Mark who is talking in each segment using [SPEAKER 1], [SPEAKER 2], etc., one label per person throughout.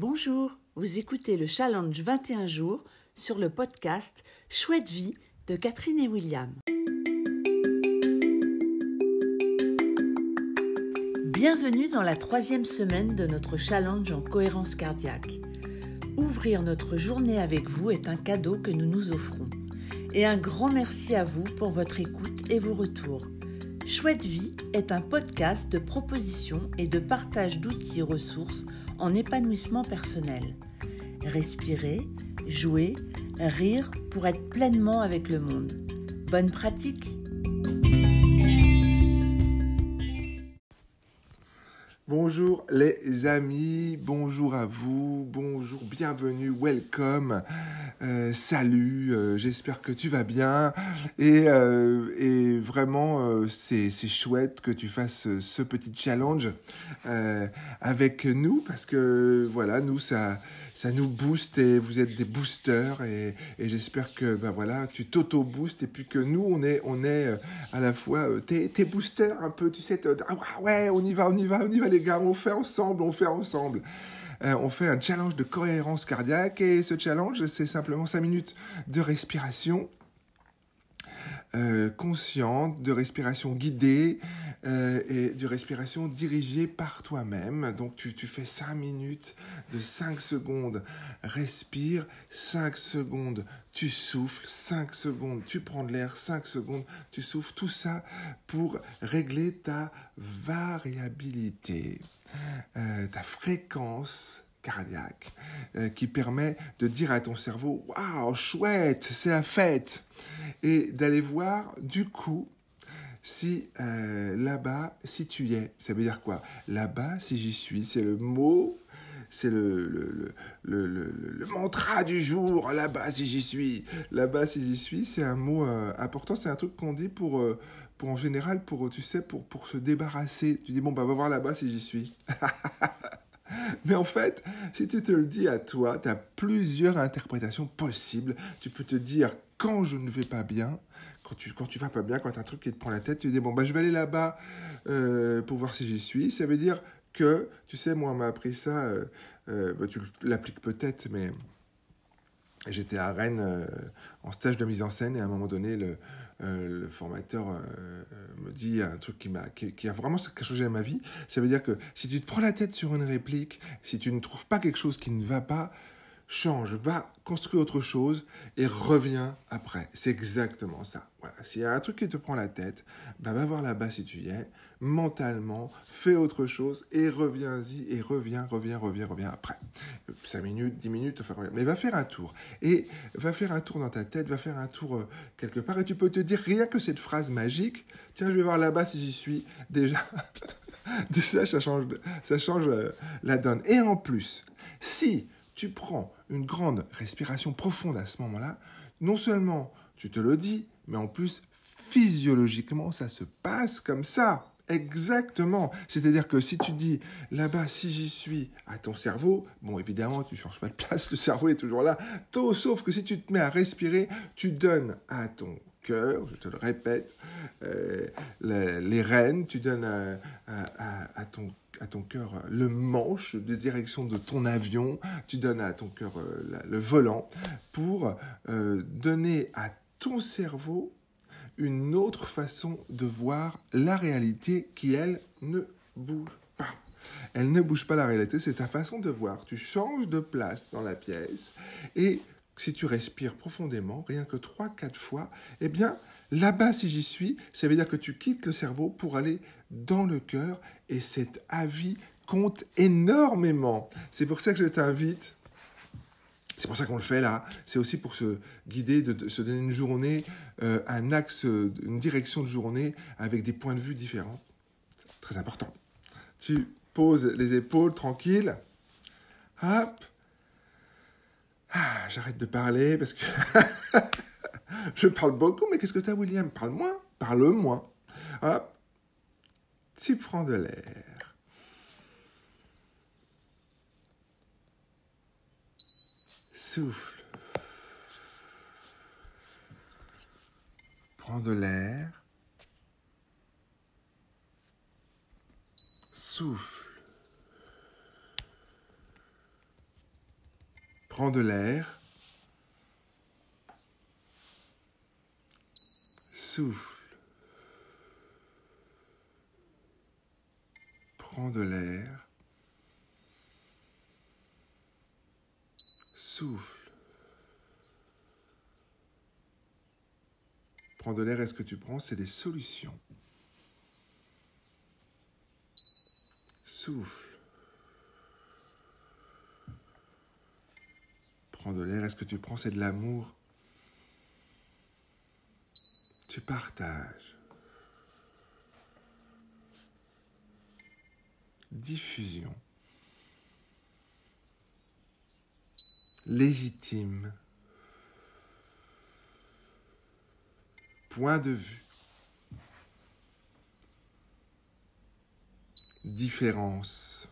[SPEAKER 1] Bonjour, vous écoutez le challenge 21 jours sur le podcast Chouette vie de Catherine et William. Bienvenue dans la troisième semaine de notre challenge en cohérence cardiaque. Ouvrir notre journée avec vous est un cadeau que nous nous offrons. Et un grand merci à vous pour votre écoute et vos retours. Chouette Vie est un podcast de propositions et de partage d'outils et ressources en épanouissement personnel. Respirer, jouer, rire pour être pleinement avec le monde. Bonne pratique
[SPEAKER 2] Bonjour les amis, bonjour à vous, bonjour, bienvenue, welcome, euh, salut, euh, j'espère que tu vas bien. Et, euh, vraiment c'est chouette que tu fasses ce petit challenge avec nous parce que voilà, nous ça ça nous booste et vous êtes des boosters et, j'espère que ben voilà, tu t'auto-boostes et puis que nous on est, on est à la fois tes, tes boosters un peu, tu sais, ah ouais, on y va, on y va, on y va les on fait ensemble, on fait ensemble. Euh, on fait un challenge de cohérence cardiaque et ce challenge c'est simplement 5 minutes de respiration euh, consciente, de respiration guidée euh, et de respiration dirigée par toi-même. Donc tu, fais 5 minutes de 5 secondes, respire, 5 secondes, tu souffles, 5 secondes, tu prends de l'air, 5 secondes, tu souffles. Tout ça pour régler ta variabilité, euh, ta fréquence cardiaque euh, qui permet de dire à ton cerveau waouh chouette c'est la fête et d'aller voir du coup si euh, là-bas si tu y es. Ça veut dire quoi? Là-bas si j'y suis c'est le mot c'est le, le, le, le, mantra du jour. Là-bas si j'y suis. Là-bas si j'y suis c'est un mot euh, important. C'est un truc qu'on dit pour pour en général pour tu sais pour pour se débarrasser. Tu dis bon bah va voir là-bas si j'y suis Mais en fait, si tu te le dis à toi, tu as plusieurs interprétations possibles. Tu peux te dire quand je ne vais pas bien, quand tu quand tu vas pas bien, quand as un truc qui te prend la tête, tu dis bon bah je vais aller là-bas euh, pour voir si j'y suis. Ça veut dire que, tu sais, moi on m'a appris ça, euh, euh, bah, tu l'appliques peut-être, mais j'étais à Rennes en stage de mise en scène et à un moment donné le euh, le formateur euh, me dit un truc qui, m'a, qui, a vraiment changé ma vie. Ça veut dire que si tu te prends la tête sur une réplique, si tu ne trouves pas quelque chose qui ne va pas, change, va construire autre chose et reviens après. C'est exactement ça. Voilà. S'il y a un truc qui te prend la tête, bah va voir là-bas si tu y es, mentalement, fais autre chose et reviens-y et reviens, reviens, reviens, reviens après. 5 minutes, 10 minutes, enfin, mais va faire un tour. Et va faire un tour dans ta tête, va faire un tour euh, quelque part et tu peux te dire rien que cette phrase magique, tiens, je vais voir là-bas si j'y suis, déjà. déjà, ça change, ça change euh, la donne. Et en plus, si tu prends une grande respiration profonde à ce moment-là, non seulement tu te le dis, mais en plus physiologiquement ça se passe comme ça. Exactement. C'est-à-dire que si tu dis là-bas, si j'y suis, à ton cerveau, bon, évidemment, tu ne changes pas de place, le cerveau est toujours là. Tôt, sauf que si tu te mets à respirer, tu donnes à ton cœur, je te le répète, euh, les, rênes, tu donnes à, ton à ton cœur le manche de direction de ton avion, tu donnes à ton cœur euh, le volant pour euh, donner à ton cerveau une autre façon de voir la réalité qui, elle, ne bouge pas. Elle ne bouge pas la réalité, c'est ta façon de voir. Tu changes de place dans la pièce et si tu respires profondément, rien que 3-4 fois, eh bien, là-bas, si j'y suis, ça veut dire que tu quittes le cerveau pour aller dans le cœur et cet avis compte énormément. C'est pour ça que je t'invite c'est pour ça qu'on le fait là. C'est aussi pour se guider, de, se donner une journée, euh, un axe, une direction de journée avec des points de vue différents. Très important. Tu poses les épaules tranquille. Hop. Ah, j'arrête de parler parce que je parle beaucoup, mais qu'est-ce que tu as, William? Parle moins, parle moins. Hop. Tu prends de l'air. Souffle. Prends de l'air. Souffle. Prends de l'air. Souffle. Prends de l'air. Souffle. Prends de l'air et ce que tu prends, c'est des solutions. Souffle. Prends de l'air et ce que tu prends, c'est de l'amour. Tu partages. Diffusion. légitime. Point de vue. Différence.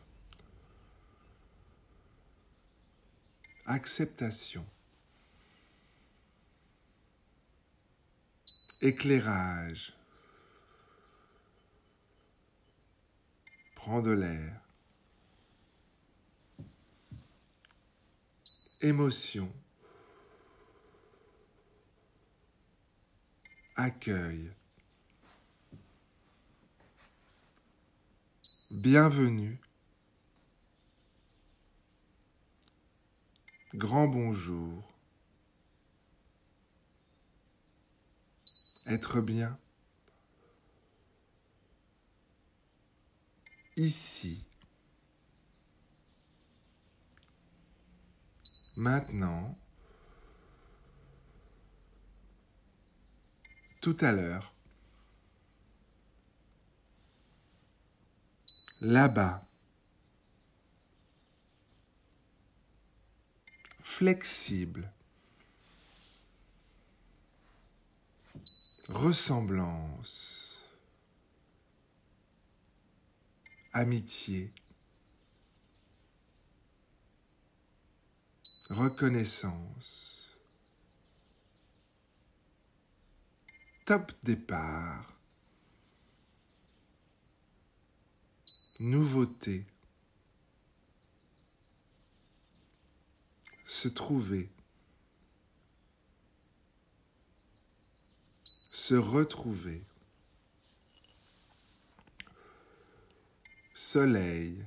[SPEAKER 2] Acceptation. Éclairage. Prends de l'air. émotion, accueil, bienvenue, grand bonjour, être bien, ici. Maintenant, tout à l'heure, là-bas, flexible, ressemblance, amitié. reconnaissance, top départ, nouveauté, se trouver, se retrouver, soleil,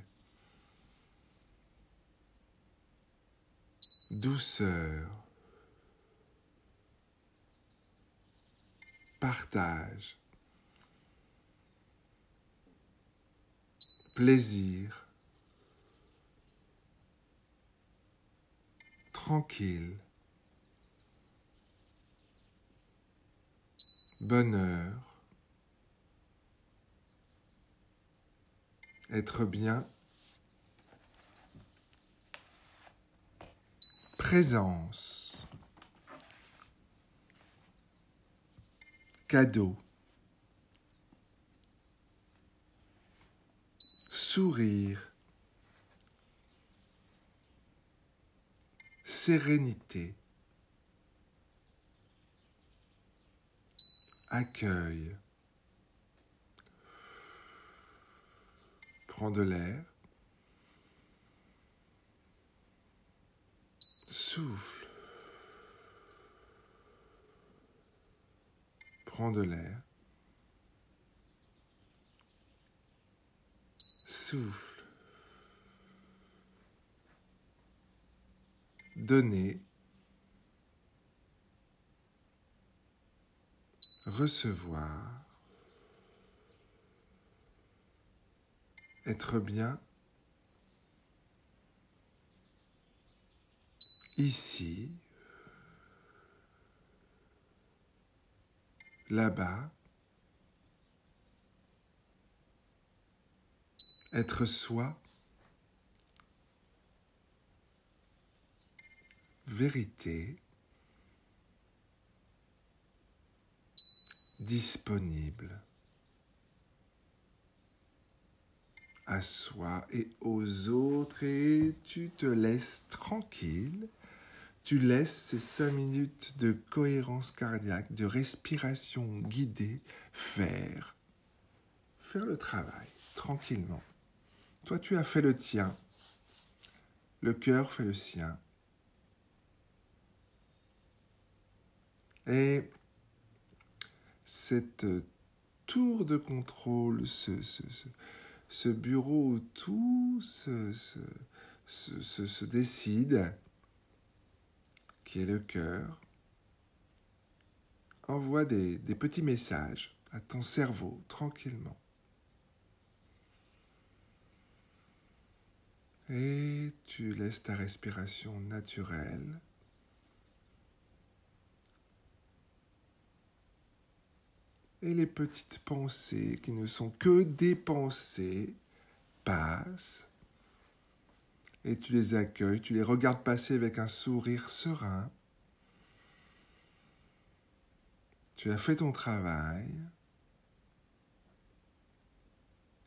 [SPEAKER 2] douceur, partage, plaisir, tranquille, bonheur, être bien présence, cadeau, sourire, sérénité, accueil, prends de l'air, Souffle. Prends de l'air. Souffle. Donner. Recevoir. Être bien. ici, là-bas, être soi, vérité, disponible. à soi et aux autres et tu te laisses tranquille. Tu laisses ces cinq minutes de cohérence cardiaque, de respiration guidée faire, faire le travail tranquillement. Toi, tu as fait le tien. Le cœur fait le sien. Et cette tour de contrôle, ce, ce bureau où tout se, se, décide, qui est le cœur, envoie des petits messages à ton cerveau tranquillement. Et tu laisses ta respiration naturelle et les petites pensées qui ne sont que des pensées passent et tu les accueilles, tu les regardes passer avec un sourire serein. Tu as fait ton travail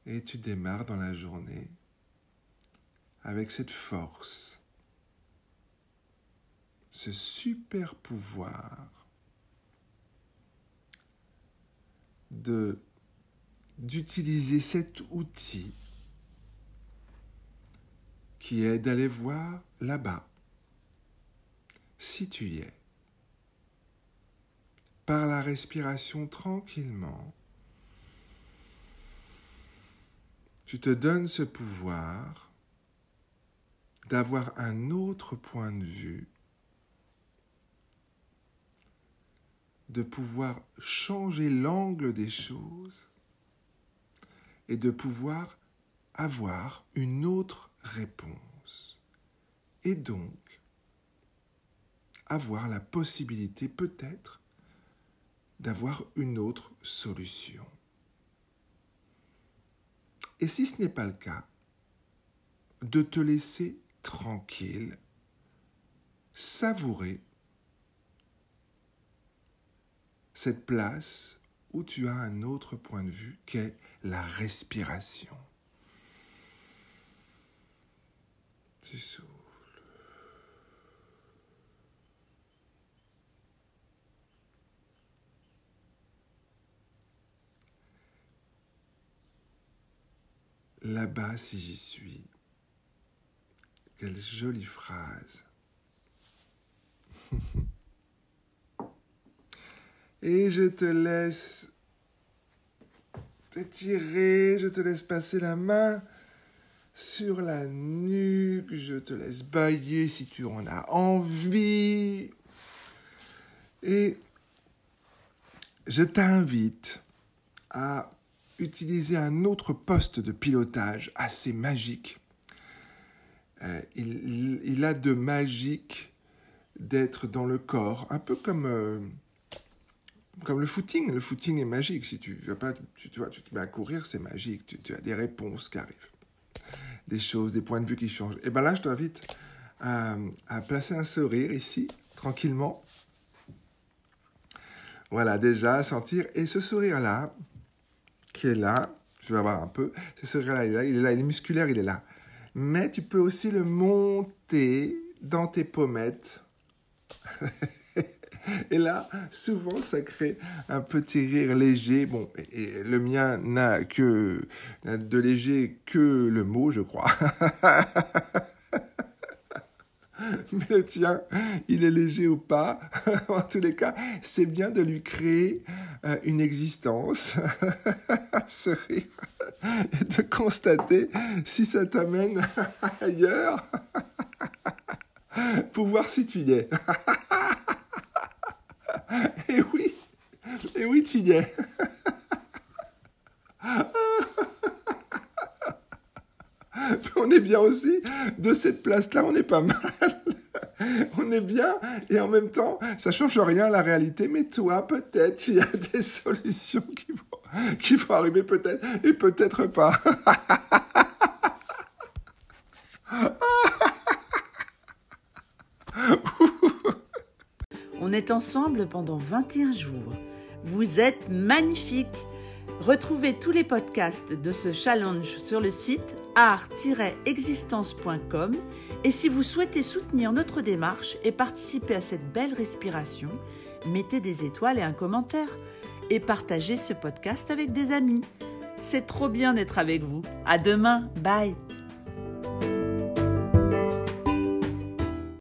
[SPEAKER 2] et tu démarres dans la journée avec cette force, ce super pouvoir d'utiliser cet outil qui est d'aller voir là-bas, si tu y es, par la respiration tranquillement. Tu te donnes ce pouvoir d'avoir un autre point de vue de pouvoir changer l'angle des choses et de pouvoir avoir une autre réponse. Et donc, avoir la possibilité peut-être d'avoir une autre solution. Et si ce n'est pas le cas, de te laisser tranquille, savourer cette place où tu as un autre point de vue qu'est la respiration. Tu souffles. Là-bas, si j'y suis, quelle jolie phrase. Et je te laisse t'étirer, je te laisse passer la main sur la nuque, je te laisse bailler si tu en as envie. Et je t'invite à utiliser un autre poste de pilotage assez magique. Euh, il, a de magique d'être dans le corps, un peu comme... Euh, comme le footing, le footing est magique. Si tu vas pas, tu, vois, tu te mets à courir, c'est magique. Tu, as des réponses qui arrivent, des choses, des points de vue qui changent. Et ben là, je t'invite à, à, placer un sourire ici, tranquillement. Voilà, déjà, à sentir. Et ce sourire-là, qui est là, je vais avoir un peu, ce sourire-là, il est là, il est là, il est musculaire, il est là. Mais tu peux aussi le monter dans tes pommettes. Et là, souvent, ça crée un petit rire léger. Bon, et, le mien n'a que de léger que le mot, je crois. Mais le tien, il est léger ou pas? en tous les cas, c'est bien de lui créer euh, une existence, ce rire, et de constater si ça t'amène ailleurs, pour voir si tu y es. Et oui, et oui, tu y es. on est bien aussi de cette place-là, on est pas mal. On est bien et en même temps, ça change rien à la réalité. Mais toi, peut-être, il y a des solutions qui vont, qui vont arriver peut-être et peut-être pas.
[SPEAKER 1] On est ensemble pendant 21 jours. Vous êtes magnifiques. Retrouvez tous les podcasts de ce challenge sur le site art-existence.com et si vous souhaitez soutenir notre démarche et participer à cette belle respiration, mettez des étoiles et un commentaire et partagez ce podcast avec des amis. C'est trop bien d'être avec vous. À demain. Bye.